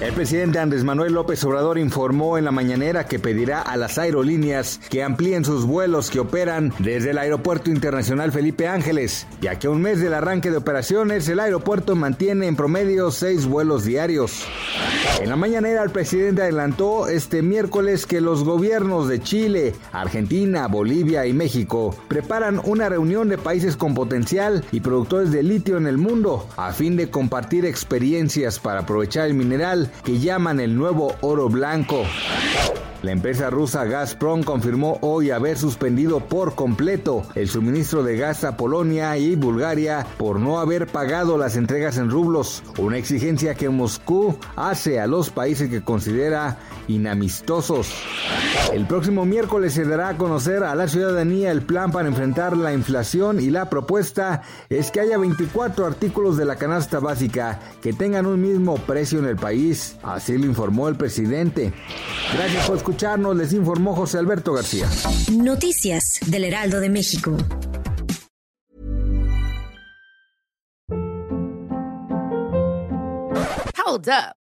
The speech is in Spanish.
El presidente Andrés Manuel López Obrador informó en la mañanera que pedirá a las aerolíneas que amplíen sus vuelos que operan desde el Aeropuerto Internacional Felipe Ángeles, ya que a un mes del arranque de operaciones el aeropuerto mantiene en promedio seis vuelos diarios. En la mañanera el presidente adelantó este miércoles que los gobiernos de Chile, Argentina, Bolivia y México preparan una reunión de países con potencial y productores de litio en el mundo a fin de compartir experiencias para aprovechar el mineral que llaman el nuevo oro blanco. La empresa rusa Gazprom confirmó hoy haber suspendido por completo el suministro de gas a Polonia y Bulgaria por no haber pagado las entregas en rublos, una exigencia que Moscú hace a los países que considera inamistosos. El próximo miércoles se dará a conocer a la ciudadanía el plan para enfrentar la inflación y la propuesta es que haya 24 artículos de la canasta básica que tengan un mismo precio en el país, así lo informó el presidente. Gracias por escucharnos, les informó José Alberto García. Noticias del Heraldo de México. Hold up.